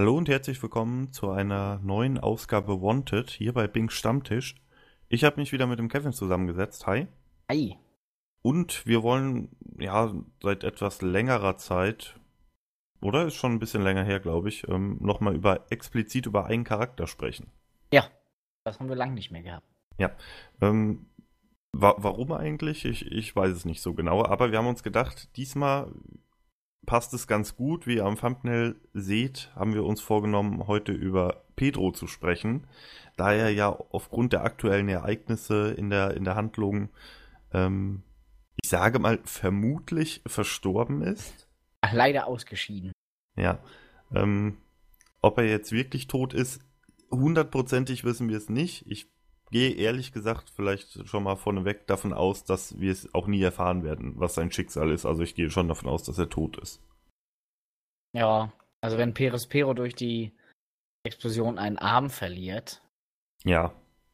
Hallo und herzlich willkommen zu einer neuen Ausgabe Wanted hier bei Bing Stammtisch. Ich habe mich wieder mit dem Kevin zusammengesetzt. Hi. Hi. Und wir wollen ja seit etwas längerer Zeit, oder ist schon ein bisschen länger her, glaube ich, ähm, nochmal über explizit über einen Charakter sprechen. Ja, das haben wir lange nicht mehr gehabt. Ja. Ähm, wa warum eigentlich? Ich, ich weiß es nicht so genau, aber wir haben uns gedacht, diesmal passt es ganz gut. Wie ihr am Thumbnail seht, haben wir uns vorgenommen, heute über Pedro zu sprechen, da er ja aufgrund der aktuellen Ereignisse in der, in der Handlung, ähm, ich sage mal, vermutlich verstorben ist. Ach, leider ausgeschieden. Ja. Ähm, ob er jetzt wirklich tot ist, hundertprozentig wissen wir es nicht. Ich gehe ehrlich gesagt vielleicht schon mal vorneweg davon aus, dass wir es auch nie erfahren werden, was sein Schicksal ist. Also ich gehe schon davon aus, dass er tot ist. Ja, also wenn Peres Pero durch die Explosion einen Arm verliert, ja.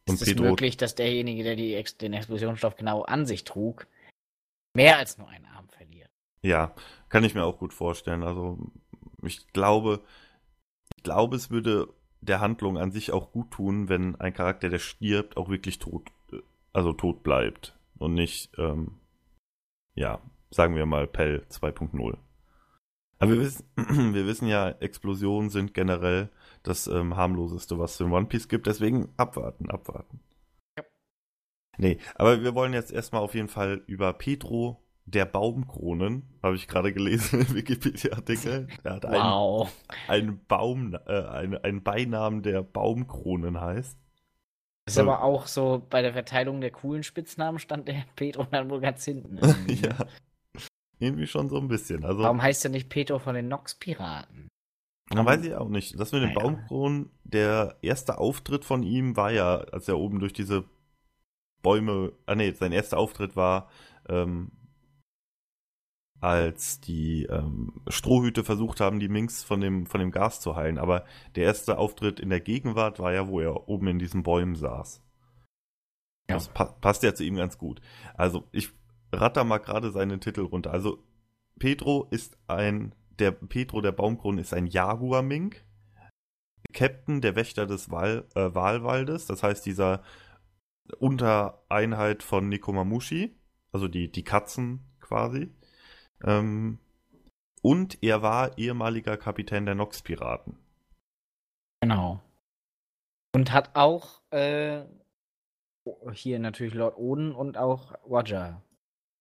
Und ist es möglich, dass derjenige, der die Ex den Explosionsstoff genau an sich trug, mehr als nur einen Arm verliert. Ja, kann ich mir auch gut vorstellen. Also ich glaube, ich glaube, es würde der Handlung an sich auch gut tun, wenn ein Charakter, der stirbt, auch wirklich tot, also tot bleibt und nicht, ähm, ja, sagen wir mal Pell 2.0. Aber wir wissen, wir wissen ja, Explosionen sind generell das ähm, harmloseste, was es in One Piece gibt. Deswegen abwarten, abwarten. Ja. Nee, aber wir wollen jetzt erstmal auf jeden Fall über Petro der Baumkronen, habe ich gerade gelesen im Wikipedia-Artikel. Er hat wow. einen, einen Baum, äh, einen, einen Beinamen, der Baumkronen heißt. Ist aber auch so, bei der Verteilung der coolen Spitznamen stand der Petro dann wohl ganz hinten. ja. Irgendwie schon so ein bisschen. Also, Warum heißt er nicht Petro von den Nox-Piraten? Na, weiß ich auch nicht. Das mit den naja. Baumkronen, der erste Auftritt von ihm war ja, als er oben durch diese Bäume, ah nee, sein erster Auftritt war ähm, als die ähm, Strohhüte versucht haben, die Minks von dem, von dem Gas zu heilen. Aber der erste Auftritt in der Gegenwart war ja, wo er oben in diesen Bäumen saß. Ja. Das pa passt ja zu ihm ganz gut. Also ich ratter mal gerade seinen Titel runter. Also Pedro ist ein, der Pedro der Baumkronen ist ein Jaguar-Mink. Captain der Wächter des Wal, äh, Walwaldes, das heißt dieser Untereinheit von Nikomamushi, also die, die Katzen quasi. Ähm, und er war ehemaliger Kapitän der Nox-Piraten. Genau. Und hat auch äh, hier natürlich Lord Oden und auch Roger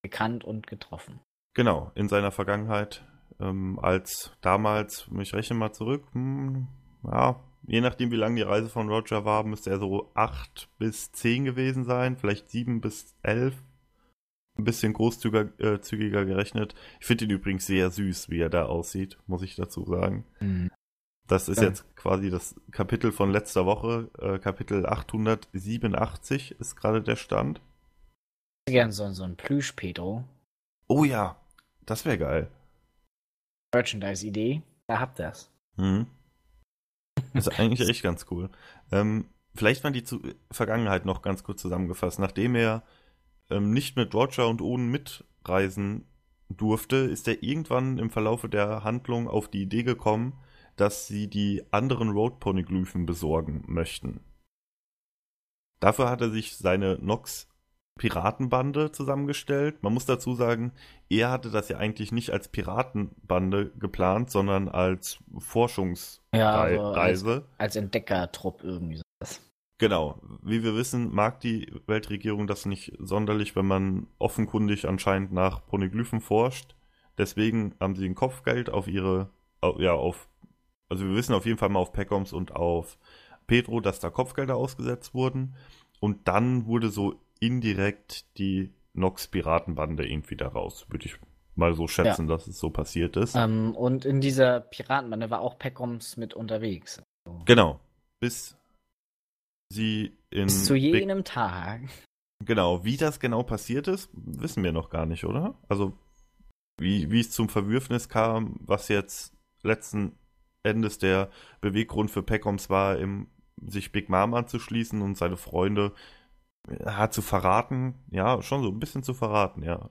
gekannt und getroffen. Genau, in seiner Vergangenheit ähm, als damals, ich rechne mal zurück, hm, ja, je nachdem wie lang die Reise von Roger war, müsste er so acht bis zehn gewesen sein, vielleicht sieben bis elf ein bisschen großzügiger äh, gerechnet. Ich finde ihn übrigens sehr süß, wie er da aussieht, muss ich dazu sagen. Mhm. Das ist ja. jetzt quasi das Kapitel von letzter Woche. Äh, Kapitel 887 ist gerade der Stand. Ich Gern so, so ein Plüsch-Pedro. Oh ja, das wäre geil. Merchandise-Idee, da habt ihr es. Mhm. Das ist eigentlich echt ganz cool. Ähm, vielleicht mal die zu Vergangenheit noch ganz kurz zusammengefasst. Nachdem er ähm, nicht mit Roger und Owen mitreisen durfte, ist er irgendwann im Verlaufe der Handlung auf die Idee gekommen, dass sie die anderen Road-Poneglyphen besorgen möchten. Dafür hat er sich seine Nox Piratenbande zusammengestellt. Man muss dazu sagen, er hatte das ja eigentlich nicht als Piratenbande geplant, sondern als Forschungsreise. Ja, also als, als Entdeckertrupp irgendwie. Genau. Wie wir wissen, mag die Weltregierung das nicht sonderlich, wenn man offenkundig anscheinend nach Poneglyphen forscht. Deswegen haben sie ein Kopfgeld auf ihre, ja, auf, also wir wissen auf jeden Fall mal auf Peckoms und auf Pedro, dass da Kopfgelder ausgesetzt wurden. Und dann wurde so indirekt die Nox-Piratenbande irgendwie daraus, würde ich mal so schätzen, ja. dass es so passiert ist. Ähm, und in dieser Piratenbande war auch Peckoms mit unterwegs. Genau. Bis sie in. Bis zu jenem Big Tag. Genau, wie das genau passiert ist, wissen wir noch gar nicht, oder? Also, wie, wie es zum Verwürfnis kam, was jetzt letzten Endes der Beweggrund für Peckoms war, im, sich Big Mom anzuschließen und seine Freunde ja, zu verraten. Ja, schon so ein bisschen zu verraten, ja.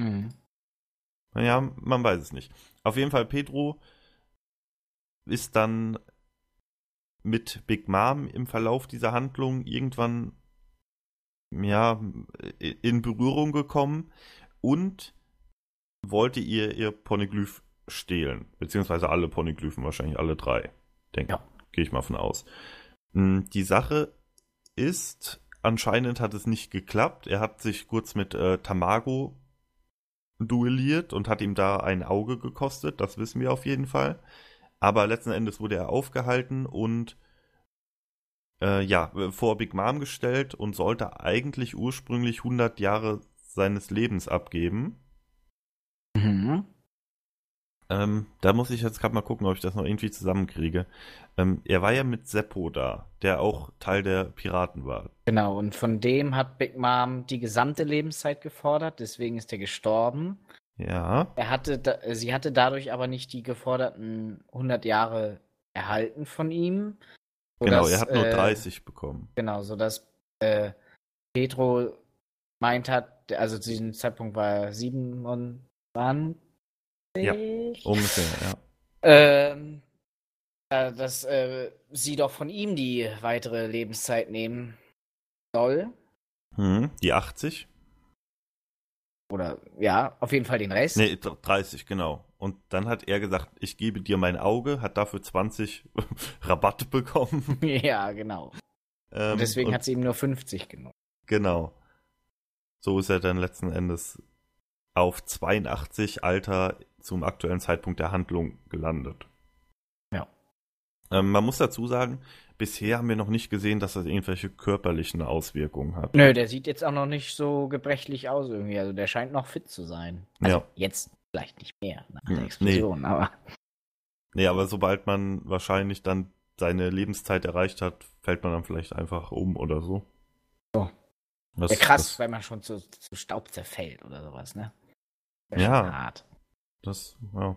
Mhm. Naja, man weiß es nicht. Auf jeden Fall, Pedro ist dann mit Big Mom im Verlauf dieser Handlung irgendwann ja in Berührung gekommen und wollte ihr ihr Poneglyph stehlen, beziehungsweise alle Poneglyphen, wahrscheinlich alle drei, denke ja. gehe ich mal von aus. Hm, die Sache ist, anscheinend hat es nicht geklappt. Er hat sich kurz mit äh, Tamago duelliert und hat ihm da ein Auge gekostet, das wissen wir auf jeden Fall. Aber letzten Endes wurde er aufgehalten und äh, ja, vor Big Mom gestellt und sollte eigentlich ursprünglich 100 Jahre seines Lebens abgeben. Mhm. Ähm, da muss ich jetzt gerade mal gucken, ob ich das noch irgendwie zusammenkriege. Ähm, er war ja mit Seppo da, der auch Teil der Piraten war. Genau, und von dem hat Big Mom die gesamte Lebenszeit gefordert, deswegen ist er gestorben. Ja. Er hatte da, sie hatte dadurch aber nicht die geforderten 100 Jahre erhalten von ihm. Genau, er hat nur äh, 30 bekommen. Genau, sodass äh, Petro meint hat, also zu diesem Zeitpunkt war er 27, ja, ungefähr, ja. Ähm, äh, dass äh, sie doch von ihm die weitere Lebenszeit nehmen soll. Hm, die 80? Oder ja, auf jeden Fall den Rest. Nee, 30, genau. Und dann hat er gesagt, ich gebe dir mein Auge, hat dafür 20 Rabatte bekommen. ja, genau. Ähm, und deswegen und, hat sie ihm nur 50 genommen. Genau. So ist er dann letzten Endes auf 82 Alter zum aktuellen Zeitpunkt der Handlung gelandet. Ja. Ähm, man muss dazu sagen, bisher haben wir noch nicht gesehen, dass das irgendwelche körperlichen Auswirkungen hat. Nö, der sieht jetzt auch noch nicht so gebrechlich aus irgendwie. Also der scheint noch fit zu sein. Also ja. Jetzt vielleicht nicht mehr nach der Explosion, nee. aber. Nee, aber sobald man wahrscheinlich dann seine Lebenszeit erreicht hat, fällt man dann vielleicht einfach um oder so. So. Das, ja, krass, das, weil man schon zu, zu Staub zerfällt oder sowas, ne? ja. Hart. Das, ja.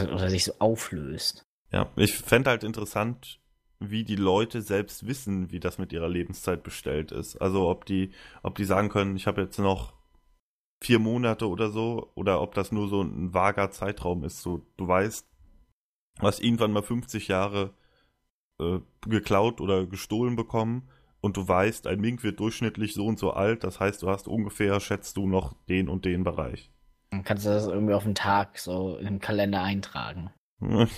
Oder sich so auflöst. Ja, ich fände halt interessant, wie die Leute selbst wissen, wie das mit ihrer Lebenszeit bestellt ist. Also ob die, ob die sagen können, ich habe jetzt noch vier Monate oder so, oder ob das nur so ein vager Zeitraum ist. So, du weißt, du hast irgendwann mal 50 Jahre äh, geklaut oder gestohlen bekommen und du weißt, ein Mink wird durchschnittlich so und so alt, das heißt, du hast ungefähr, schätzt du, noch den und den Bereich. Dann kannst du das irgendwie auf den Tag so im Kalender eintragen.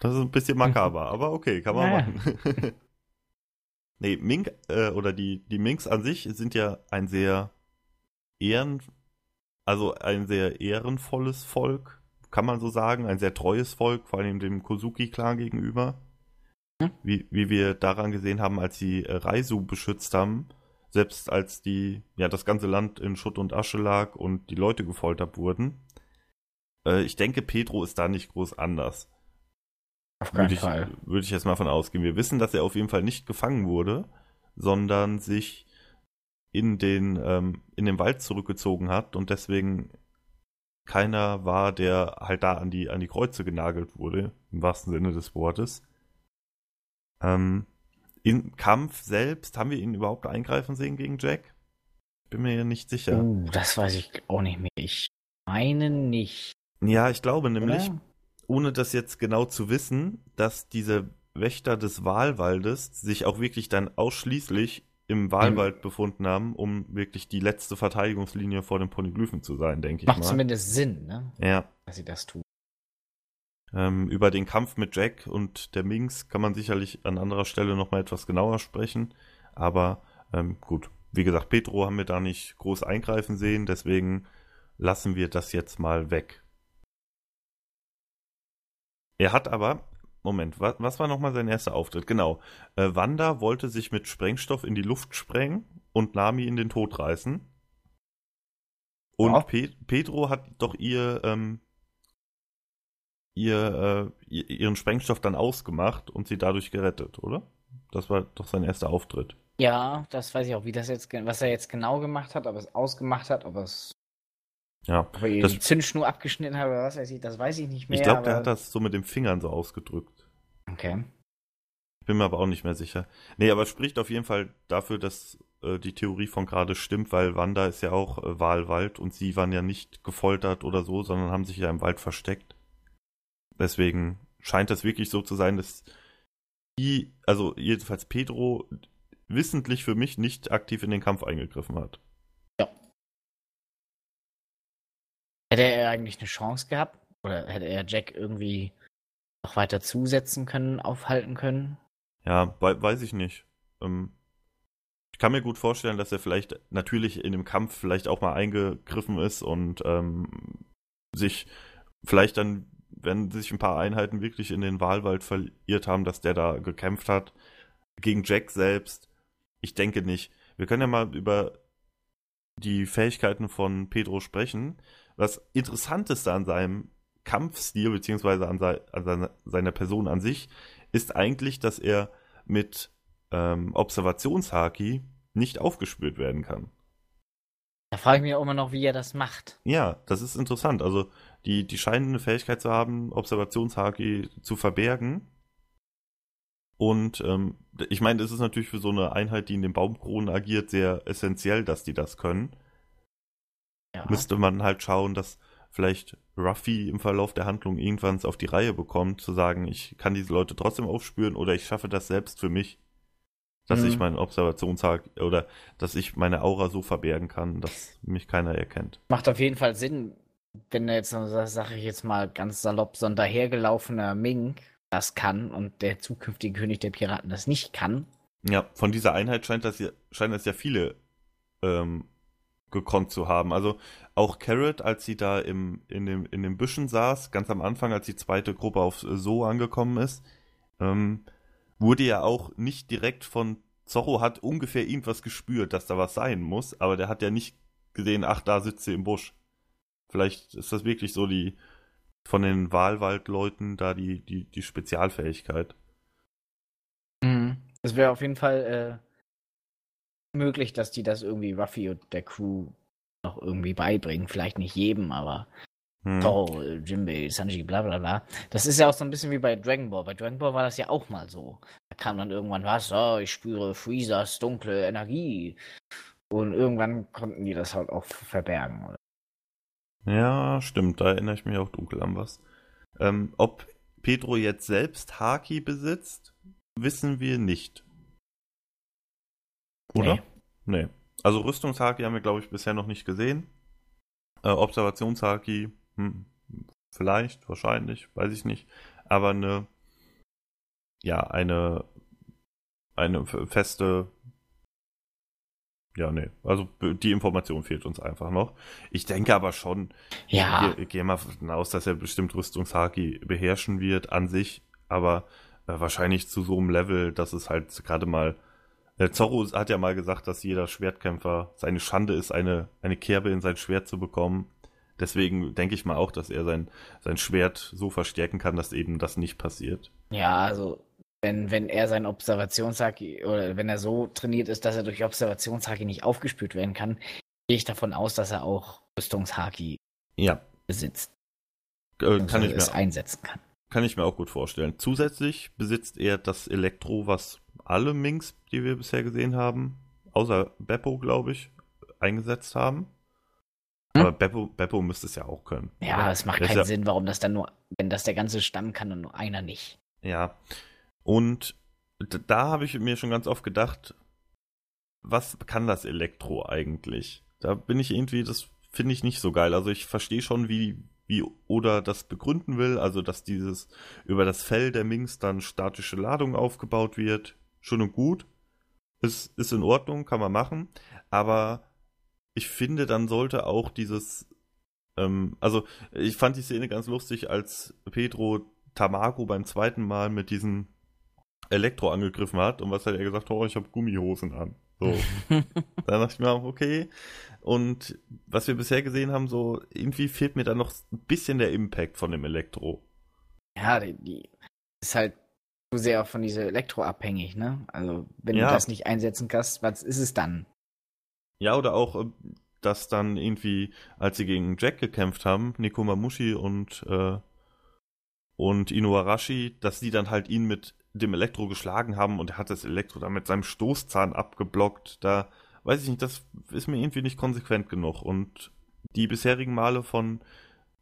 das ist ein bisschen makaber, aber okay, kann man naja. machen. nee, Mink äh, oder die, die Minks an sich sind ja ein sehr ehren, also ein sehr ehrenvolles Volk, kann man so sagen, ein sehr treues Volk, vor allem dem Kozuki-Clan gegenüber. Hm? Wie, wie wir daran gesehen haben, als sie äh, Raisu beschützt haben, selbst als die, ja, das ganze Land in Schutt und Asche lag und die Leute gefoltert wurden. Äh, ich denke, Pedro ist da nicht groß anders. Auf keinen würde ich, Fall. Würde ich jetzt mal von ausgehen. Wir wissen, dass er auf jeden Fall nicht gefangen wurde, sondern sich in den, ähm, in den Wald zurückgezogen hat und deswegen keiner war, der halt da an die, an die Kreuze genagelt wurde, im wahrsten Sinne des Wortes. Ähm, im Kampf selbst, haben wir ihn überhaupt eingreifen sehen gegen Jack? Bin mir ja nicht sicher. Uh, das weiß ich auch nicht mehr. Ich meine nicht. Ja, ich glaube nämlich, ja. ohne das jetzt genau zu wissen, dass diese Wächter des Wahlwaldes sich auch wirklich dann ausschließlich im Wahlwald mhm. befunden haben, um wirklich die letzte Verteidigungslinie vor den Poneglyphen zu sein, denke ich Macht mal. Macht zumindest Sinn, ne? Ja. Dass sie das tun. Ähm, über den Kampf mit Jack und der Minx kann man sicherlich an anderer Stelle nochmal etwas genauer sprechen. Aber ähm, gut, wie gesagt, Petro haben wir da nicht groß eingreifen sehen, deswegen lassen wir das jetzt mal weg. Er hat aber, Moment, was, was war nochmal sein erster Auftritt? Genau, äh, Wanda wollte sich mit Sprengstoff in die Luft sprengen und Nami in den Tod reißen. Und ja. Pe Pedro hat doch ihr ähm, ihr, äh, ihren Sprengstoff dann ausgemacht und sie dadurch gerettet, oder? Das war doch sein erster Auftritt. Ja, das weiß ich auch, wie das jetzt, was er jetzt genau gemacht hat, ob er es ausgemacht hat, ob er es ja, ob er das, die Zündschnur abgeschnitten hat oder was weiß ich, das weiß ich nicht mehr. Ich glaube, der hat das so mit den Fingern so ausgedrückt. Okay. Ich bin mir aber auch nicht mehr sicher. Nee, aber es spricht auf jeden Fall dafür, dass äh, die Theorie von gerade stimmt, weil Wanda ist ja auch äh, Wahlwald und sie waren ja nicht gefoltert oder so, sondern haben sich ja im Wald versteckt. Deswegen scheint das wirklich so zu sein, dass die, also jedenfalls Pedro, wissentlich für mich nicht aktiv in den Kampf eingegriffen hat. Ja. Hätte er eigentlich eine Chance gehabt? Oder hätte er Jack irgendwie noch weiter zusetzen können, aufhalten können? Ja, weiß ich nicht. Ähm, ich kann mir gut vorstellen, dass er vielleicht natürlich in dem Kampf vielleicht auch mal eingegriffen ist und ähm, sich vielleicht dann, wenn sich ein paar Einheiten wirklich in den Wahlwald verirrt haben, dass der da gekämpft hat. Gegen Jack selbst, ich denke nicht. Wir können ja mal über die Fähigkeiten von Pedro sprechen. Was interessant ist an seinem Kampfstil, beziehungsweise an, sei, an seiner Person an sich, ist eigentlich, dass er mit ähm, Observationshaki nicht aufgespürt werden kann. Da frage ich mich auch immer noch, wie er das macht. Ja, das ist interessant. Also, die, die scheinen eine Fähigkeit zu haben, Observationshaki zu verbergen. Und ähm, ich meine, es ist natürlich für so eine Einheit, die in den Baumkronen agiert, sehr essentiell, dass die das können. Ja. Müsste man halt schauen, dass vielleicht Ruffy im Verlauf der Handlung irgendwann auf die Reihe bekommt, zu sagen, ich kann diese Leute trotzdem aufspüren oder ich schaffe das selbst für mich, dass mhm. ich meinen Observationstag oder dass ich meine Aura so verbergen kann, dass mich keiner erkennt. Macht auf jeden Fall Sinn, wenn er jetzt, sage ich jetzt mal ganz salopp, so ein dahergelaufener Mink das kann und der zukünftige König der Piraten das nicht kann. Ja, von dieser Einheit scheint das ja, scheinen das ja viele ähm, gekonnt zu haben. Also auch Carrot, als sie da im, in, dem, in den Büschen saß, ganz am Anfang, als die zweite Gruppe auf So angekommen ist, ähm, wurde ja auch nicht direkt von Zorro hat ungefähr irgendwas gespürt, dass da was sein muss, aber der hat ja nicht gesehen, ach, da sitzt sie im Busch. Vielleicht ist das wirklich so die von den Wahlwaldleuten da die, die, die Spezialfähigkeit. Mhm. Es wäre auf jeden Fall äh, möglich, dass die das irgendwie Ruffy und der Crew noch irgendwie beibringen. Vielleicht nicht jedem, aber hm. Toro, Jinbei, Sanji, bla bla bla. Das ist ja auch so ein bisschen wie bei Dragon Ball. Bei Dragon Ball war das ja auch mal so. Da kam dann irgendwann was, oh, ich spüre Freezers dunkle Energie. Und irgendwann konnten die das halt auch verbergen. Oder? Ja, stimmt, da erinnere ich mich auch dunkel an was. Ähm, ob Pedro jetzt selbst Haki besitzt, wissen wir nicht. Oder? Nee. nee. Also Rüstungshaki haben wir, glaube ich, bisher noch nicht gesehen. Äh, Observationshaki hm, vielleicht, wahrscheinlich, weiß ich nicht. Aber eine, ja, eine, eine feste, ja, nee, also die Information fehlt uns einfach noch. Ich denke aber schon, ja. ich, ich gehe mal davon aus, dass er bestimmt Rüstungshaki beherrschen wird an sich, aber äh, wahrscheinlich zu so einem Level, dass es halt gerade mal äh, Zorro hat ja mal gesagt, dass jeder Schwertkämpfer seine Schande ist, eine, eine Kerbe in sein Schwert zu bekommen. Deswegen denke ich mal auch, dass er sein, sein Schwert so verstärken kann, dass eben das nicht passiert. Ja, also wenn, wenn er sein Observationshaki oder wenn er so trainiert ist, dass er durch Observationshaki nicht aufgespürt werden kann, gehe ich davon aus, dass er auch Rüstungshaki ja. besitzt. Äh, kann ich es mir einsetzen kann. Kann ich mir auch gut vorstellen. Zusätzlich besitzt er das Elektro, was alle Minks, die wir bisher gesehen haben, außer Beppo, glaube ich, eingesetzt haben. Hm? Aber Beppo, Beppo müsste es ja auch können. Ja, es macht keinen ja, Sinn, warum das dann nur, wenn das der ganze Stamm kann und nur einer nicht. Ja. Und da habe ich mir schon ganz oft gedacht, was kann das Elektro eigentlich? Da bin ich irgendwie, das finde ich nicht so geil. Also ich verstehe schon, wie, wie Oda das begründen will, also dass dieses über das Fell der Minks dann statische Ladung aufgebaut wird. Schön und gut. Ist, ist in Ordnung, kann man machen. Aber ich finde, dann sollte auch dieses, ähm, also ich fand die Szene ganz lustig, als Pedro Tamago beim zweiten Mal mit diesem Elektro angegriffen hat und was hat er gesagt? Oh, ich habe Gummihosen an. So. da dachte ich mir, okay. Und was wir bisher gesehen haben, so irgendwie fehlt mir da noch ein bisschen der Impact von dem Elektro. Ja, die, die ist halt zu sehr von dieser Elektro abhängig, ne? Also, wenn ja. du das nicht einsetzen kannst, was ist es dann? Ja, oder auch, äh, dass dann irgendwie, als sie gegen Jack gekämpft haben, Nikomamushi und, äh, und Inuarashi, dass die dann halt ihn mit dem Elektro geschlagen haben und er hat das Elektro dann mit seinem Stoßzahn abgeblockt. Da weiß ich nicht, das ist mir irgendwie nicht konsequent genug. Und die bisherigen Male von,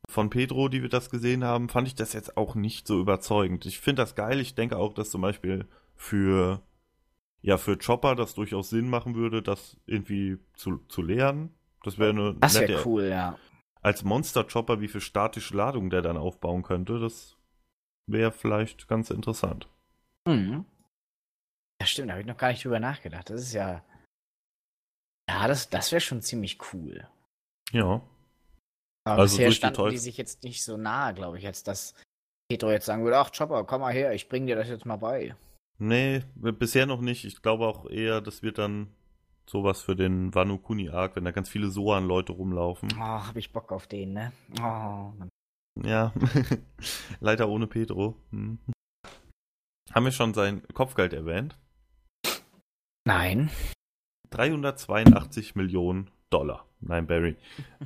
von Pedro, die wir das gesehen haben, fand ich das jetzt auch nicht so überzeugend. Ich finde das geil. Ich denke auch, dass zum Beispiel für, ja, für Chopper das durchaus Sinn machen würde, das irgendwie zu, zu lernen. Das wäre eine Das wäre cool, ja. Als Monster-Chopper, wie viel statische Ladung der dann aufbauen könnte, das wäre vielleicht ganz interessant. Mhm. Ja, stimmt, da habe ich noch gar nicht drüber nachgedacht. Das ist ja. Ja, das, das wäre schon ziemlich cool. Ja. Aber also bisher standen die, die sich jetzt nicht so nahe, glaube ich, als dass Pedro jetzt sagen würde, ach Chopper, komm mal her, ich bring dir das jetzt mal bei. Nee, bisher noch nicht. Ich glaube auch eher, das wird dann sowas für den Wano Kuni Arc, wenn da ganz viele Soan-Leute rumlaufen. Oh, hab ich Bock auf den, ne? Oh, Mann. Ja, leider ohne Pedro. Hm. Haben wir schon sein Kopfgeld erwähnt? Nein. 382 Millionen Dollar. Nein, Barry.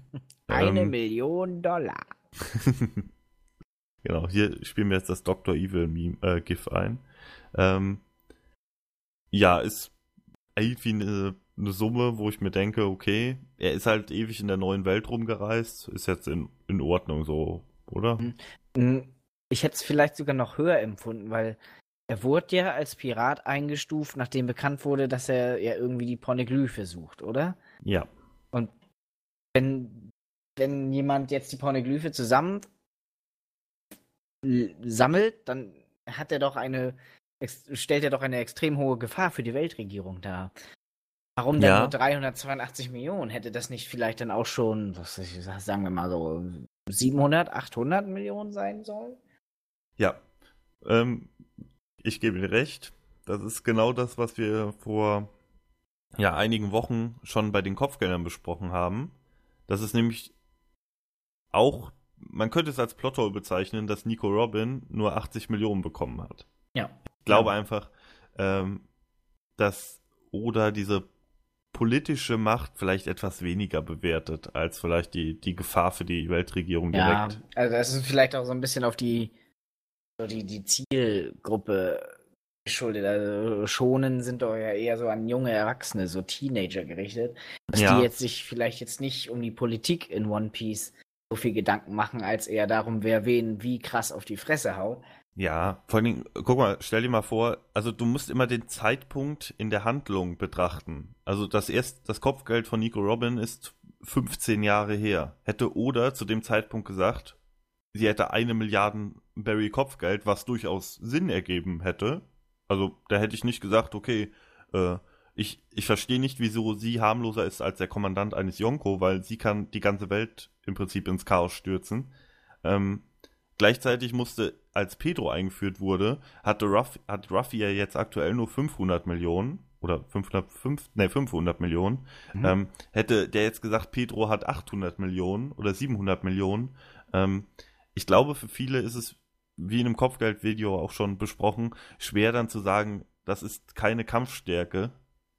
Eine ähm, Million Dollar. genau, hier spielen wir jetzt das Dr. Evil Meme, äh, GIF ein. Ähm, ja, ist irgendwie eine, eine, Summe, wo ich mir denke, okay, er ist halt ewig in der neuen Welt rumgereist, ist jetzt in, in Ordnung so, oder? Hm. Ich hätte es vielleicht sogar noch höher empfunden, weil er wurde ja als Pirat eingestuft, nachdem bekannt wurde, dass er ja irgendwie die Pornoglyphe sucht, oder? Ja. Und wenn, wenn jemand jetzt die Pornoglyphe zusammen sammelt, dann hat er doch eine, stellt er doch eine extrem hohe Gefahr für die Weltregierung dar. Warum dann ja. nur 382 Millionen? Hätte das nicht vielleicht dann auch schon, was ich, sagen wir mal so, 700, 800 Millionen sein sollen? Ja. Ähm, ich gebe dir recht. Das ist genau das, was wir vor ja, einigen Wochen schon bei den Kopfgeldern besprochen haben. Das ist nämlich auch, man könnte es als Plothole bezeichnen, dass Nico Robin nur 80 Millionen bekommen hat. Ja. Ich glaube ja. einfach, ähm, dass Oda diese politische Macht vielleicht etwas weniger bewertet als vielleicht die, die Gefahr für die Weltregierung direkt. Ja, also es ist vielleicht auch so ein bisschen auf die so die, die Zielgruppe geschuldet. Also schonen sind doch ja eher so an junge Erwachsene, so Teenager gerichtet. Dass ja. die jetzt sich vielleicht jetzt nicht um die Politik in One Piece so viel Gedanken machen, als eher darum, wer wen wie krass auf die Fresse haut. Ja, vor allen Dingen, guck mal, stell dir mal vor, also du musst immer den Zeitpunkt in der Handlung betrachten. Also das erst, das Kopfgeld von Nico Robin ist 15 Jahre her. Hätte Oda zu dem Zeitpunkt gesagt, sie hätte eine Milliarden Barry Kopfgeld, was durchaus Sinn ergeben hätte. Also da hätte ich nicht gesagt, okay, äh, ich, ich verstehe nicht, wieso sie harmloser ist als der Kommandant eines Yonko, weil sie kann die ganze Welt im Prinzip ins Chaos stürzen. Ähm, gleichzeitig musste, als Pedro eingeführt wurde, hatte Ruff, hat Ruffy ja jetzt aktuell nur 500 Millionen oder 505, nee, 500 Millionen. Mhm. Ähm, hätte der jetzt gesagt, Pedro hat 800 Millionen oder 700 Millionen, ähm, ich glaube, für viele ist es, wie in einem Kopfgeldvideo auch schon besprochen, schwer dann zu sagen, das ist keine Kampfstärke,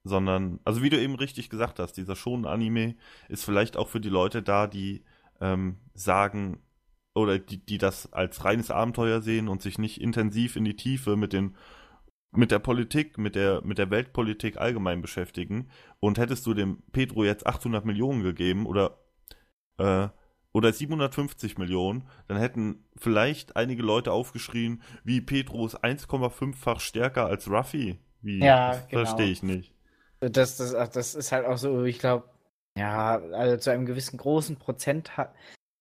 sondern, also wie du eben richtig gesagt hast, dieser Shonen-Anime ist vielleicht auch für die Leute da, die ähm, sagen, oder die, die das als reines Abenteuer sehen und sich nicht intensiv in die Tiefe mit den mit der Politik, mit der, mit der Weltpolitik allgemein beschäftigen. Und hättest du dem Pedro jetzt 800 Millionen gegeben oder äh, oder 750 Millionen, dann hätten vielleicht einige Leute aufgeschrien, wie Pedro ist 1,5-fach stärker als Ruffy. Wie? Ja, das genau. Verstehe ich nicht. Das, das, das ist halt auch so, ich glaube, ja, also zu einem gewissen großen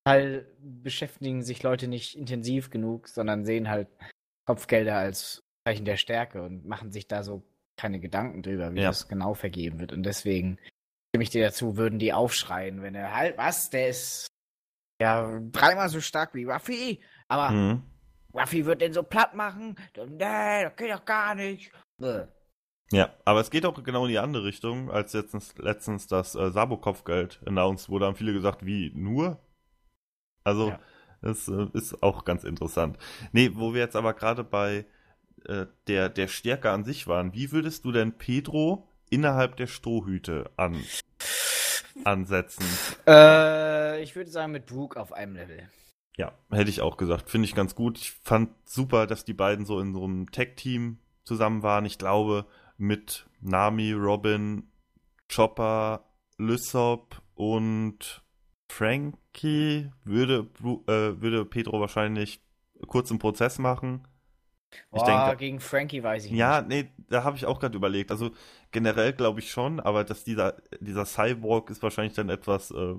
Prozentteil beschäftigen sich Leute nicht intensiv genug, sondern sehen halt Kopfgelder als Zeichen der Stärke und machen sich da so keine Gedanken drüber, wie ja. das genau vergeben wird. Und deswegen stimme ich dir dazu, würden die aufschreien, wenn er halt, was, der ist ja, dreimal so stark wie Ruffy, aber mhm. Ruffy wird den so platt machen. Nee, das geht doch gar nicht. Bäh. Ja, aber es geht auch genau in die andere Richtung, als letztens, letztens das äh, Sabo-Kopfgeld announced wurde, haben viele gesagt, wie, nur? Also, ja. das äh, ist auch ganz interessant. Nee, wo wir jetzt aber gerade bei äh, der, der Stärke an sich waren, wie würdest du denn Pedro innerhalb der Strohhüte an, ansetzen? Äh, ich würde sagen mit Brooke auf einem Level. Ja, hätte ich auch gesagt. Finde ich ganz gut. Ich fand super, dass die beiden so in so einem Tech-Team zusammen waren. Ich glaube, mit Nami, Robin, Chopper, Lysop und Frankie würde, äh, würde Pedro wahrscheinlich kurz einen Prozess machen. Ich Boah, denke, gegen Frankie weiß ich ja, nicht. Ja, nee, da habe ich auch gerade überlegt. Also generell glaube ich schon, aber dass dieser, dieser Cyborg ist wahrscheinlich dann etwas, äh,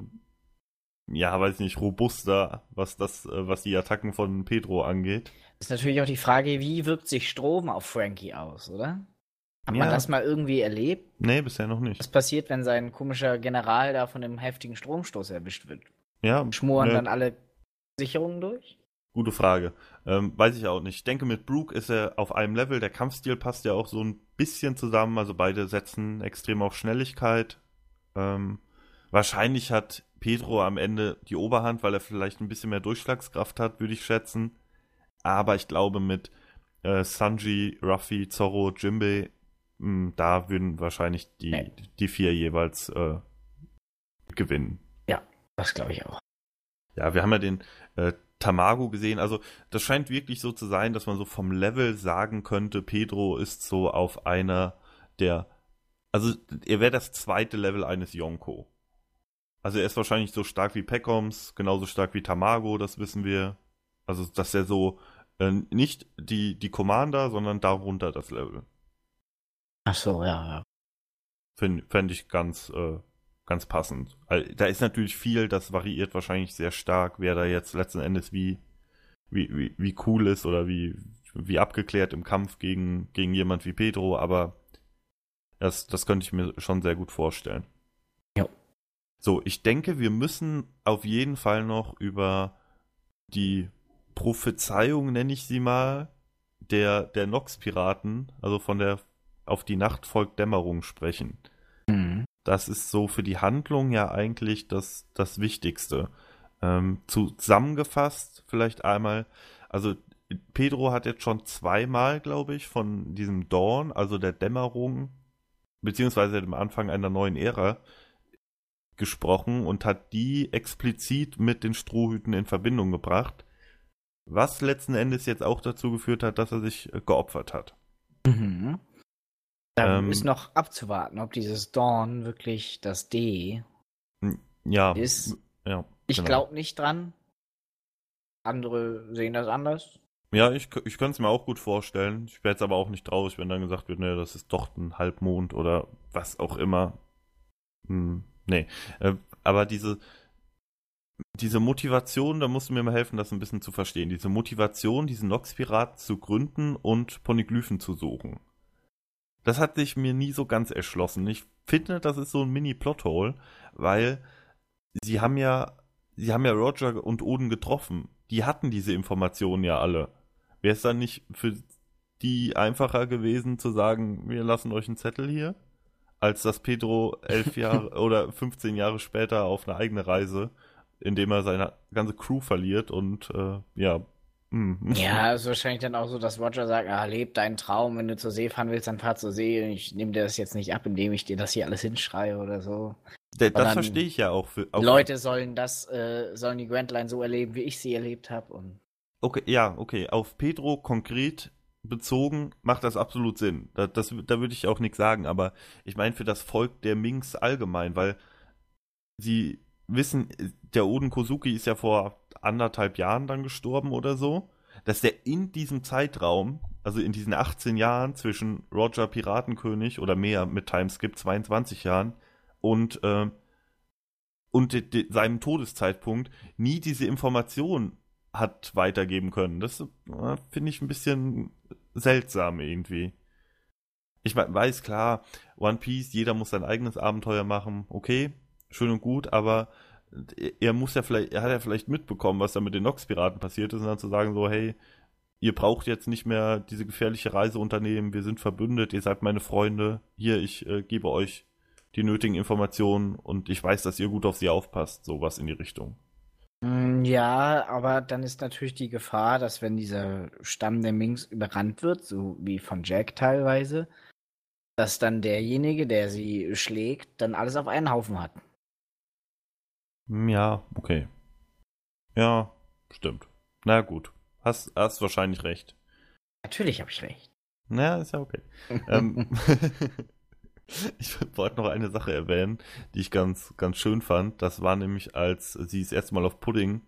ja, weiß nicht, robuster, was das, äh, was die Attacken von Pedro angeht. Ist natürlich auch die Frage, wie wirkt sich Strom auf Frankie aus, oder? Hat ja. man das mal irgendwie erlebt? Nee, bisher noch nicht. Was passiert, wenn sein komischer General da von einem heftigen Stromstoß erwischt wird? Ja. Schmoren ne. dann alle Sicherungen durch? Gute Frage. Ähm, weiß ich auch nicht. Ich denke, mit Brooke ist er auf einem Level. Der Kampfstil passt ja auch so ein bisschen zusammen. Also beide setzen extrem auf Schnelligkeit. Ähm, wahrscheinlich hat Pedro am Ende die Oberhand, weil er vielleicht ein bisschen mehr Durchschlagskraft hat, würde ich schätzen. Aber ich glaube, mit äh, Sanji, Ruffy, Zorro, Jimbei, da würden wahrscheinlich die, nee. die vier jeweils äh, gewinnen. Ja, das glaube ich auch. Ja, wir haben ja den äh, Tamago gesehen. Also das scheint wirklich so zu sein, dass man so vom Level sagen könnte, Pedro ist so auf einer der, also er wäre das zweite Level eines Yonko. Also er ist wahrscheinlich so stark wie Peckoms, genauso stark wie Tamago, das wissen wir. Also dass er so äh, nicht die, die Commander, sondern darunter das Level. Ach so, ja, ja. Fände ich ganz, äh, ganz passend. Da ist natürlich viel, das variiert wahrscheinlich sehr stark, wer da jetzt letzten Endes wie, wie, wie, wie cool ist oder wie, wie abgeklärt im Kampf gegen, gegen jemand wie Pedro, aber das, das könnte ich mir schon sehr gut vorstellen. Ja. So, ich denke, wir müssen auf jeden Fall noch über die Prophezeiung, nenne ich sie mal, der, der Nox-Piraten, also von der auf die Nacht folgt Dämmerung sprechen. Mhm das ist so für die Handlung ja eigentlich das, das Wichtigste. Ähm, zusammengefasst vielleicht einmal, also Pedro hat jetzt schon zweimal, glaube ich, von diesem Dawn, also der Dämmerung, beziehungsweise dem Anfang einer neuen Ära, gesprochen und hat die explizit mit den Strohhüten in Verbindung gebracht, was letzten Endes jetzt auch dazu geführt hat, dass er sich geopfert hat. Mhm. Da ähm, ist noch abzuwarten, ob dieses Dawn wirklich das D ja, ist. Ja, ich genau. glaube nicht dran. Andere sehen das anders. Ja, ich, ich könnte es mir auch gut vorstellen. Ich wäre jetzt aber auch nicht traurig, wenn dann gesagt wird, ne, das ist doch ein Halbmond oder was auch immer. Hm, nee. Äh, aber diese, diese Motivation, da musst du mir mal helfen, das ein bisschen zu verstehen. Diese Motivation, diesen Nox-Pirat zu gründen und Ponyglyphen zu suchen. Das hat sich mir nie so ganz erschlossen. Ich finde, das ist so ein Mini-Plothole, weil sie haben ja, sie haben ja Roger und Oden getroffen. Die hatten diese Informationen ja alle. Wäre es dann nicht für die einfacher gewesen zu sagen, wir lassen euch einen Zettel hier, als dass Pedro elf Jahre oder 15 Jahre später auf eine eigene Reise, indem er seine ganze Crew verliert und äh, ja, Mhm. Ja, ist wahrscheinlich dann auch so, dass Roger sagt, ah, leb deinen Traum, wenn du zur See fahren willst, dann fahr zur See. Ich nehme dir das jetzt nicht ab, indem ich dir das hier alles hinschreie oder so. das verstehe ich ja auch. Für, auch Leute sollen das, äh, sollen die Grand Line so erleben, wie ich sie erlebt habe. Okay, ja, okay. Auf Pedro konkret bezogen macht das absolut Sinn. Da, das, da würde ich auch nichts sagen, aber ich meine für das Volk der Minks allgemein, weil sie wissen, der Oden Kosuki ist ja vor anderthalb Jahren dann gestorben oder so, dass der in diesem Zeitraum, also in diesen 18 Jahren zwischen Roger Piratenkönig oder mehr mit Timeskip 22 Jahren und, äh, und de, de, seinem Todeszeitpunkt nie diese Information hat weitergeben können. Das äh, finde ich ein bisschen seltsam irgendwie. Ich weiß klar, One Piece, jeder muss sein eigenes Abenteuer machen, okay, schön und gut, aber er muss ja vielleicht, er hat ja vielleicht mitbekommen, was da mit den Nox-Piraten passiert ist, und dann zu sagen so, hey, ihr braucht jetzt nicht mehr diese gefährliche Reise unternehmen, wir sind verbündet, ihr seid meine Freunde, hier, ich äh, gebe euch die nötigen Informationen und ich weiß, dass ihr gut auf sie aufpasst, sowas in die Richtung. Mm, ja, aber dann ist natürlich die Gefahr, dass wenn dieser Stamm der Minks überrannt wird, so wie von Jack teilweise, dass dann derjenige, der sie schlägt, dann alles auf einen Haufen hat. Ja, okay. Ja, stimmt. Na gut. Hast, hast wahrscheinlich recht. Natürlich habe ich recht. Na, ist ja okay. ähm, Ich wollte noch eine Sache erwähnen, die ich ganz, ganz schön fand. Das war nämlich, als sie das erste Mal auf Pudding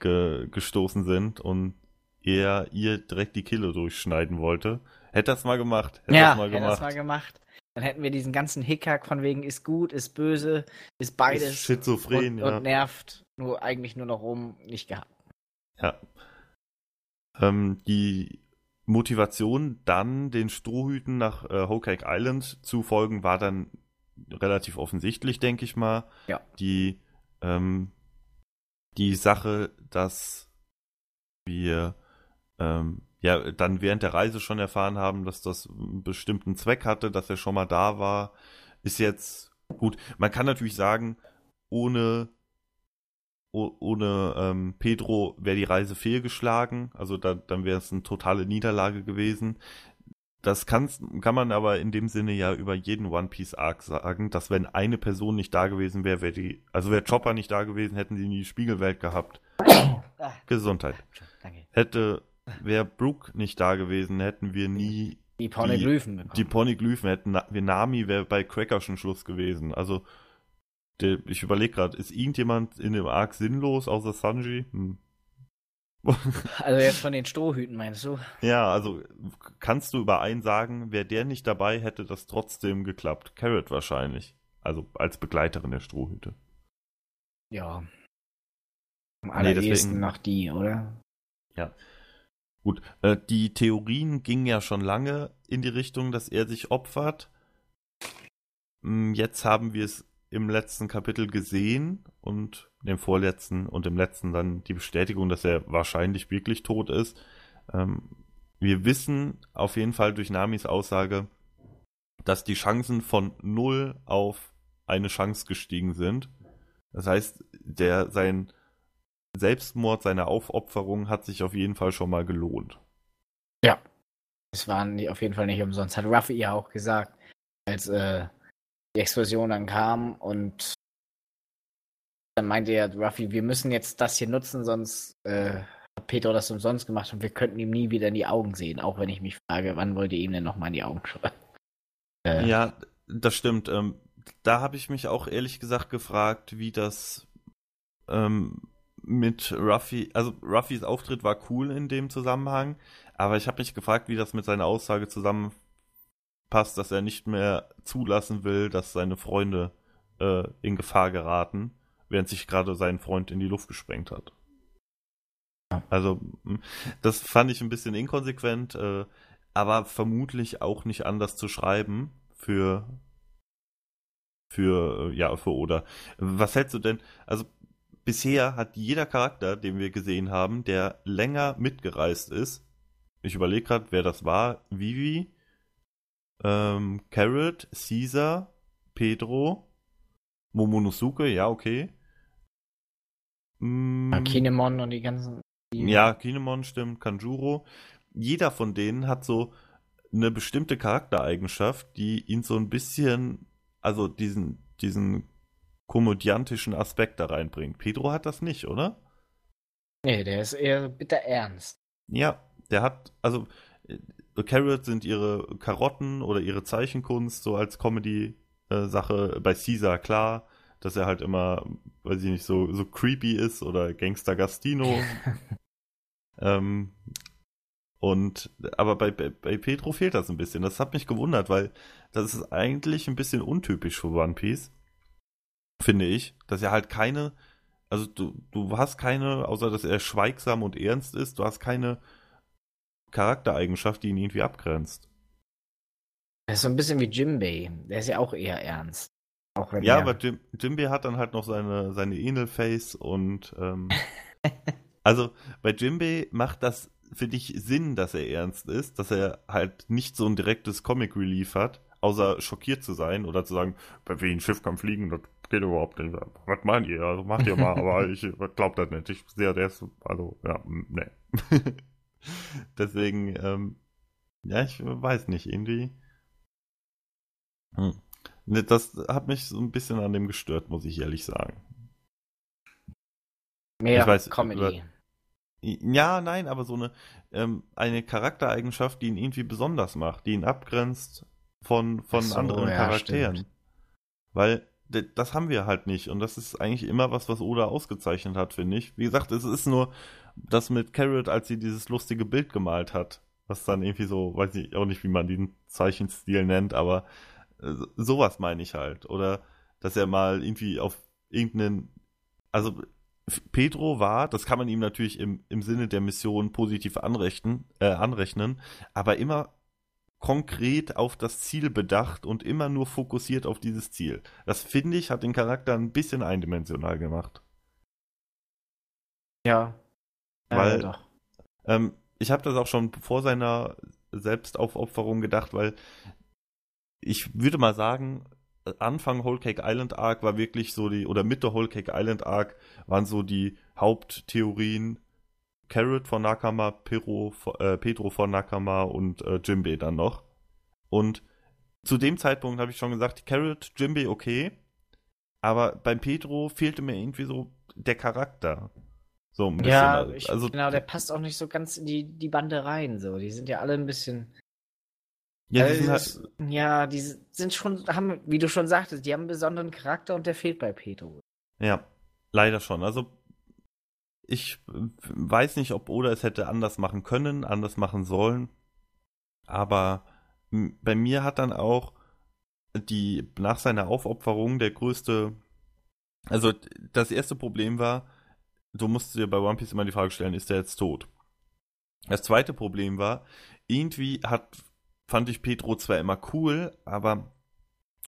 ge gestoßen sind und er ihr direkt die Kille durchschneiden wollte. Hätte das mal gemacht. Hätte ja, das mal hätte das mal gemacht. Dann hätten wir diesen ganzen Hickhack von wegen ist gut, ist böse, ist beides. Ist schizophren, und, ja. Und nervt nur eigentlich nur noch rum, nicht gehabt. Ja. Ähm, die Motivation, dann den Strohhüten nach äh, Hokage Island zu folgen, war dann relativ offensichtlich, denke ich mal. Ja. Die, ähm, die Sache, dass wir ähm, ja dann während der Reise schon erfahren haben, dass das einen bestimmten Zweck hatte, dass er schon mal da war, ist jetzt gut. Man kann natürlich sagen, ohne ohne ähm, Pedro wäre die Reise fehlgeschlagen, also da, dann wäre es eine totale Niederlage gewesen. Das kann, kann man aber in dem Sinne ja über jeden One Piece Arc sagen, dass wenn eine Person nicht da gewesen wäre, wäre die, also wäre Chopper nicht da gewesen, hätten sie nie die Spiegelwelt gehabt. Gesundheit. Danke. Hätte, wäre Brooke nicht da gewesen, hätten wir nie die Poneglyphen bekommen. Die Poneglyphen hätten wir Nami wäre bei Cracker schon Schluss gewesen. Also der, ich überlege gerade, ist irgendjemand in dem Arc sinnlos außer Sanji? Hm. also jetzt von den Strohhüten meinst du? Ja, also kannst du über einen sagen, wäre der nicht dabei, hätte das trotzdem geklappt. Carrot wahrscheinlich. Also als Begleiterin der Strohhüte. Ja. Am allerersten nee, nach die, oder? Ja. Gut, äh, die Theorien gingen ja schon lange in die Richtung, dass er sich opfert. Hm, jetzt haben wir es im letzten Kapitel gesehen und dem vorletzten und im letzten dann die Bestätigung, dass er wahrscheinlich wirklich tot ist. Ähm, wir wissen auf jeden Fall durch Namis Aussage, dass die Chancen von 0 auf eine Chance gestiegen sind. Das heißt, der, sein Selbstmord, seine Aufopferung hat sich auf jeden Fall schon mal gelohnt. Ja. Es war auf jeden Fall nicht umsonst, hat Ruffy ja auch gesagt, als äh, die Explosion dann kam und dann meinte er, Ruffy, wir müssen jetzt das hier nutzen, sonst äh, hat Pedro das umsonst gemacht und wir könnten ihm nie wieder in die Augen sehen, auch wenn ich mich frage, wann wollt ihr ihm denn nochmal in die Augen schauen? Äh, ja, das stimmt. Ähm, da habe ich mich auch ehrlich gesagt gefragt, wie das ähm, mit Ruffy, also Ruffys Auftritt war cool in dem Zusammenhang, aber ich habe mich gefragt, wie das mit seiner Aussage zusammen passt, dass er nicht mehr zulassen will, dass seine Freunde äh, in Gefahr geraten, während sich gerade sein Freund in die Luft gesprengt hat. Also, das fand ich ein bisschen inkonsequent, äh, aber vermutlich auch nicht anders zu schreiben für für äh, ja für Oda. Was hältst du denn? Also bisher hat jeder Charakter, den wir gesehen haben, der länger mitgereist ist. Ich überlege gerade, wer das war. Vivi, ähm, Carrot, Caesar, Pedro, Momonosuke, ja, okay. Mm, Kinemon und die ganzen. Die... Ja, Kinemon stimmt, Kanjuro. Jeder von denen hat so eine bestimmte Charaktereigenschaft, die ihn so ein bisschen, also diesen, diesen komödiantischen Aspekt da reinbringt. Pedro hat das nicht, oder? Nee, der ist eher bitter ernst. Ja, der hat, also Carrot sind ihre Karotten oder ihre Zeichenkunst, so als Comedy-Sache. Bei Caesar klar, dass er halt immer, weiß ich nicht, so, so creepy ist oder Gangster Gastino. ähm, und, aber bei, bei, bei Petro fehlt das ein bisschen. Das hat mich gewundert, weil das ist eigentlich ein bisschen untypisch für One Piece. Finde ich. Dass er halt keine, also du, du hast keine, außer dass er schweigsam und ernst ist, du hast keine Charaktereigenschaft, die ihn irgendwie abgrenzt. Das ist so ein bisschen wie Jimbei. Der ist ja auch eher ernst. Auch ja, aber Jim, Jimbei hat dann halt noch seine, seine Enel-Face und ähm, also bei Jimbei macht das für dich Sinn, dass er ernst ist, dass er halt nicht so ein direktes Comic Relief hat, außer schockiert zu sein oder zu sagen, wie ein Schiff kann fliegen, das geht überhaupt nicht. Was meint ihr? Also macht ihr mal, aber ich glaub das nicht. Ich sehe, der ist, also, ja, ne. Deswegen, ähm, ja, ich weiß nicht, irgendwie. Hm. Das hat mich so ein bisschen an dem gestört, muss ich ehrlich sagen. Mehr ich weiß, Comedy. ja, nein, aber so eine, ähm, eine Charaktereigenschaft, die ihn irgendwie besonders macht, die ihn abgrenzt von, von so, anderen ja, Charakteren. Stimmt. Weil das haben wir halt nicht. Und das ist eigentlich immer was, was Oda ausgezeichnet hat, finde ich. Wie gesagt, es ist nur das mit Carrot, als sie dieses lustige Bild gemalt hat. Was dann irgendwie so, weiß ich auch nicht, wie man den Zeichenstil nennt, aber äh, sowas meine ich halt. Oder dass er mal irgendwie auf irgendeinen, also Pedro war, das kann man ihm natürlich im, im Sinne der Mission positiv anrechnen, äh, anrechnen, aber immer konkret auf das Ziel bedacht und immer nur fokussiert auf dieses Ziel. Das finde ich, hat den Charakter ein bisschen eindimensional gemacht. Ja. Weil, ja, ähm, ich habe das auch schon vor seiner Selbstaufopferung gedacht, weil ich würde mal sagen, Anfang Whole Cake Island Arc war wirklich so die, oder Mitte Whole Cake Island Arc waren so die Haupttheorien. Carrot von Nakama, Pedro, äh, Pedro von Nakama und äh, Jimbei dann noch. Und zu dem Zeitpunkt habe ich schon gesagt, Carrot, Jimbei okay, aber beim Pedro fehlte mir irgendwie so der Charakter. So ein bisschen. Ja, ich, also, genau, der passt auch nicht so ganz in die, die Bande rein. So. Die sind ja alle ein bisschen ja, die, also, halt, ja, die sind schon, haben, wie du schon sagtest, die haben einen besonderen Charakter und der fehlt bei Pedro. Ja, leider schon. Also ich weiß nicht, ob Oda es hätte anders machen können, anders machen sollen. Aber bei mir hat dann auch die nach seiner Aufopferung der größte, also das erste Problem war, du musst dir bei One Piece immer die Frage stellen, ist er jetzt tot? Das zweite Problem war, irgendwie hat fand ich Pedro zwar immer cool, aber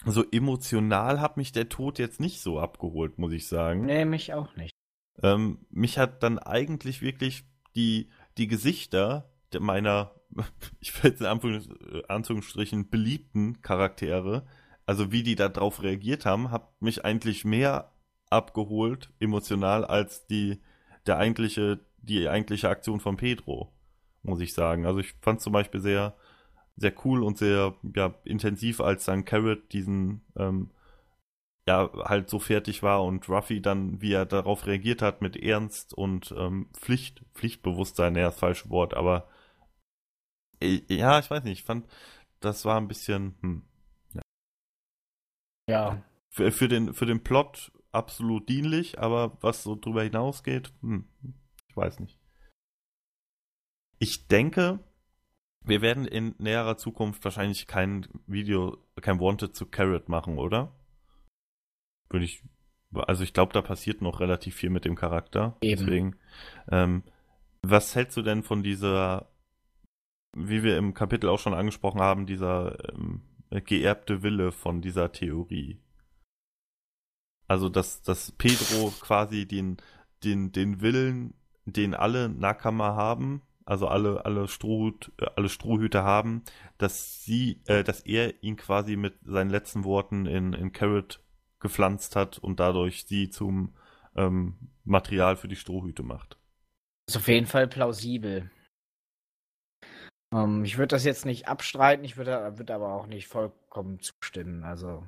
so emotional hat mich der Tod jetzt nicht so abgeholt, muss ich sagen. Nee, mich auch nicht. Ähm, mich hat dann eigentlich wirklich die, die Gesichter meiner, ich will jetzt in Anführungsstrichen, beliebten Charaktere, also wie die da drauf reagiert haben, hat mich eigentlich mehr abgeholt, emotional, als die, der eigentliche, die eigentliche Aktion von Pedro, muss ich sagen. Also ich fand zum Beispiel sehr, sehr cool und sehr ja, intensiv, als dann Carrot diesen ähm, ja halt so fertig war und Ruffy dann, wie er darauf reagiert hat, mit Ernst und ähm, Pflicht, Pflichtbewusstsein, ja, das falsche Wort, aber äh, ja, ich weiß nicht, ich fand, das war ein bisschen, hm, ja. ja. Für, für, den, für den Plot absolut dienlich, aber was so drüber hinausgeht, hm, ich weiß nicht. Ich denke, wir werden in näherer Zukunft wahrscheinlich kein Video, kein Wanted zu Carrot machen, oder? Würde ich, also ich glaube, da passiert noch relativ viel mit dem Charakter. Eben. Deswegen, ähm, was hältst du denn von dieser, wie wir im Kapitel auch schon angesprochen haben, dieser ähm, geerbte Wille von dieser Theorie? Also, dass, dass Pedro quasi den, den, den Willen, den alle Nakama haben, also alle, alle, Strohhut, äh, alle Strohhüte haben, dass sie, äh, dass er ihn quasi mit seinen letzten Worten in, in Carrot gepflanzt hat und dadurch sie zum ähm, Material für die Strohhüte macht. Das ist auf jeden Fall plausibel. Ähm, ich würde das jetzt nicht abstreiten, ich würde, würde aber auch nicht vollkommen zustimmen. Also.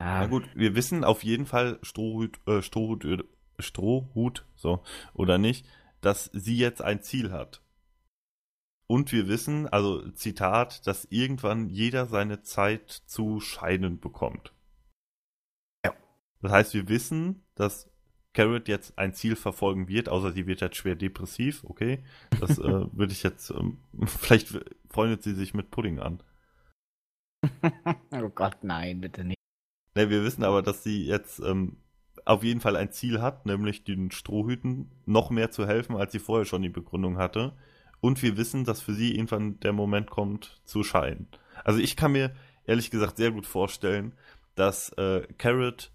Ja. Na gut, wir wissen auf jeden Fall Strohhut, äh, Strohhut, Strohhut, so, oder nicht, dass sie jetzt ein Ziel hat. Und wir wissen, also Zitat, dass irgendwann jeder seine Zeit zu scheinen bekommt. Das heißt, wir wissen, dass Carrot jetzt ein Ziel verfolgen wird, außer sie wird jetzt schwer depressiv, okay. Das äh, würde ich jetzt, ähm, vielleicht freundet sie sich mit Pudding an. oh Gott, nein, bitte nicht. Ne, wir wissen aber, dass sie jetzt ähm, auf jeden Fall ein Ziel hat, nämlich den Strohhüten noch mehr zu helfen, als sie vorher schon die Begründung hatte. Und wir wissen, dass für sie irgendwann der Moment kommt, zu scheinen. Also ich kann mir ehrlich gesagt sehr gut vorstellen, dass äh, Carrot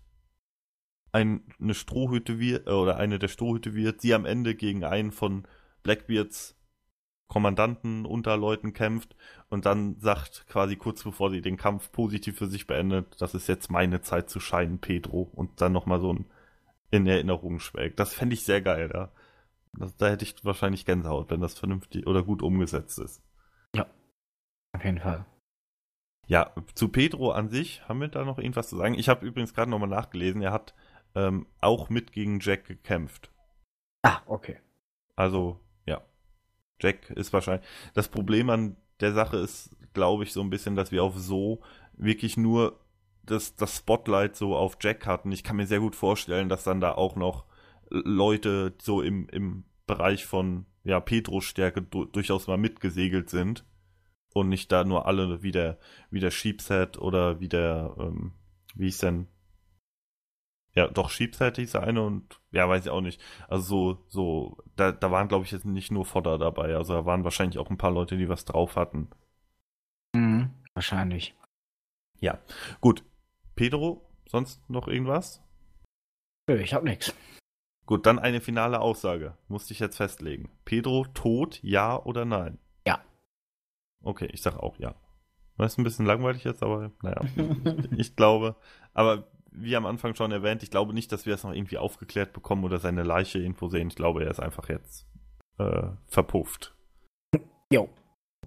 ein, eine Strohhüte wird, äh, oder eine der Strohhüte wird, sie am Ende gegen einen von Blackbeards Kommandanten, Unterleuten kämpft und dann sagt quasi kurz bevor sie den Kampf positiv für sich beendet, das ist jetzt meine Zeit zu scheinen, Pedro, und dann nochmal so ein in Erinnerung schwelgt. Das fände ich sehr geil, da. Das, da hätte ich wahrscheinlich Gänsehaut, wenn das vernünftig oder gut umgesetzt ist. Ja, auf jeden Fall. Ja, zu Pedro an sich haben wir da noch irgendwas zu sagen. Ich habe übrigens gerade nochmal nachgelesen, er hat ähm, auch mit gegen Jack gekämpft. Ah, okay. Also Jack ist wahrscheinlich. Das Problem an der Sache ist, glaube ich, so ein bisschen, dass wir auf so wirklich nur das, das Spotlight so auf Jack hatten. Ich kann mir sehr gut vorstellen, dass dann da auch noch Leute so im, im Bereich von ja, Petro-Stärke du durchaus mal mitgesegelt sind und nicht da nur alle wie der, wie der Sheepset oder wie der, ähm, wie ist denn? Ja, doch, hieß der eine und ja, weiß ich auch nicht. Also so, so, da, da waren, glaube ich, jetzt nicht nur Fodder dabei. Also da waren wahrscheinlich auch ein paar Leute, die was drauf hatten. Mhm, wahrscheinlich. Ja, gut. Pedro, sonst noch irgendwas? Ich hab nix. Gut, dann eine finale Aussage. Musste ich jetzt festlegen. Pedro tot, ja oder nein? Ja. Okay, ich sag auch ja. Das ist ein bisschen langweilig jetzt, aber naja. ich glaube, aber wie am Anfang schon erwähnt, ich glaube nicht, dass wir es noch irgendwie aufgeklärt bekommen oder seine Leiche irgendwo sehen. Ich glaube, er ist einfach jetzt äh, verpufft. Jo.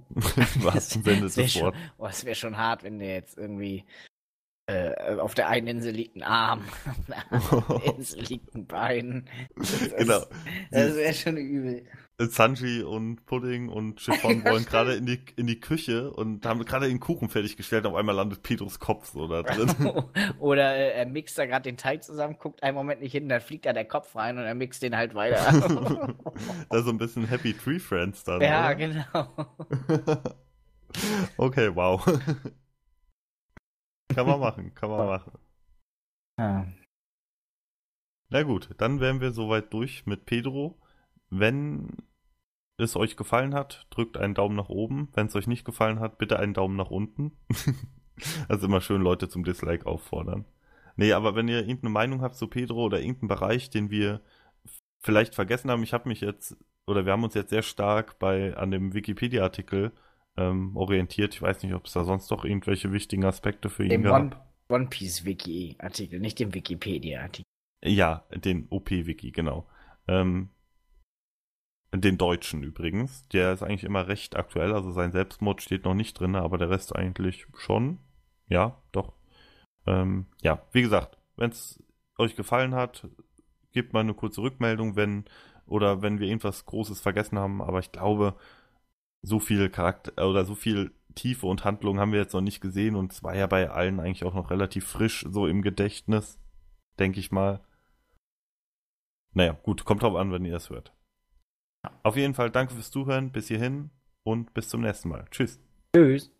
Was im Sinne des Wortes. Oh, es wäre schon hart, wenn der jetzt irgendwie äh, auf der einen Insel liegt ein Arm, auf der anderen Insel liegt ein Bein. Das, genau. Das wäre schon übel. Sanji und Pudding und Chiffon wollen gerade in die, in die Küche und haben gerade den Kuchen fertiggestellt. Auf einmal landet Petros Kopf so da drin. Oder äh, er mixt da gerade den Teig zusammen, guckt einen Moment nicht hin, dann fliegt da der Kopf rein und er mixt den halt weiter. da ist so ein bisschen Happy Tree Friends dann. Ja, oder? genau. okay, wow. kann man machen, kann man machen. Ja. Na gut, dann wären wir soweit durch mit Pedro. Wenn es euch gefallen hat, drückt einen Daumen nach oben. Wenn es euch nicht gefallen hat, bitte einen Daumen nach unten. also immer schön Leute zum Dislike auffordern. Nee, aber wenn ihr irgendeine Meinung habt zu Pedro oder irgendeinen Bereich, den wir vielleicht vergessen haben, ich habe mich jetzt, oder wir haben uns jetzt sehr stark bei an dem Wikipedia-Artikel ähm, orientiert. Ich weiß nicht, ob es da sonst noch irgendwelche wichtigen Aspekte für ihn gab. One, One Piece Wiki-Artikel, nicht dem Wikipedia-Artikel. Ja, den OP-Wiki, genau. Ähm, den deutschen übrigens. Der ist eigentlich immer recht aktuell, also sein Selbstmord steht noch nicht drin, aber der Rest eigentlich schon. Ja, doch. Ähm, ja, wie gesagt, wenn es euch gefallen hat, gebt mal eine kurze Rückmeldung, wenn oder wenn wir irgendwas Großes vergessen haben, aber ich glaube, so viel Charakter oder so viel Tiefe und Handlung haben wir jetzt noch nicht gesehen und es war ja bei allen eigentlich auch noch relativ frisch so im Gedächtnis, denke ich mal. Naja, gut, kommt drauf an, wenn ihr es hört. Auf jeden Fall danke fürs Zuhören, bis hierhin und bis zum nächsten Mal. Tschüss. Tschüss.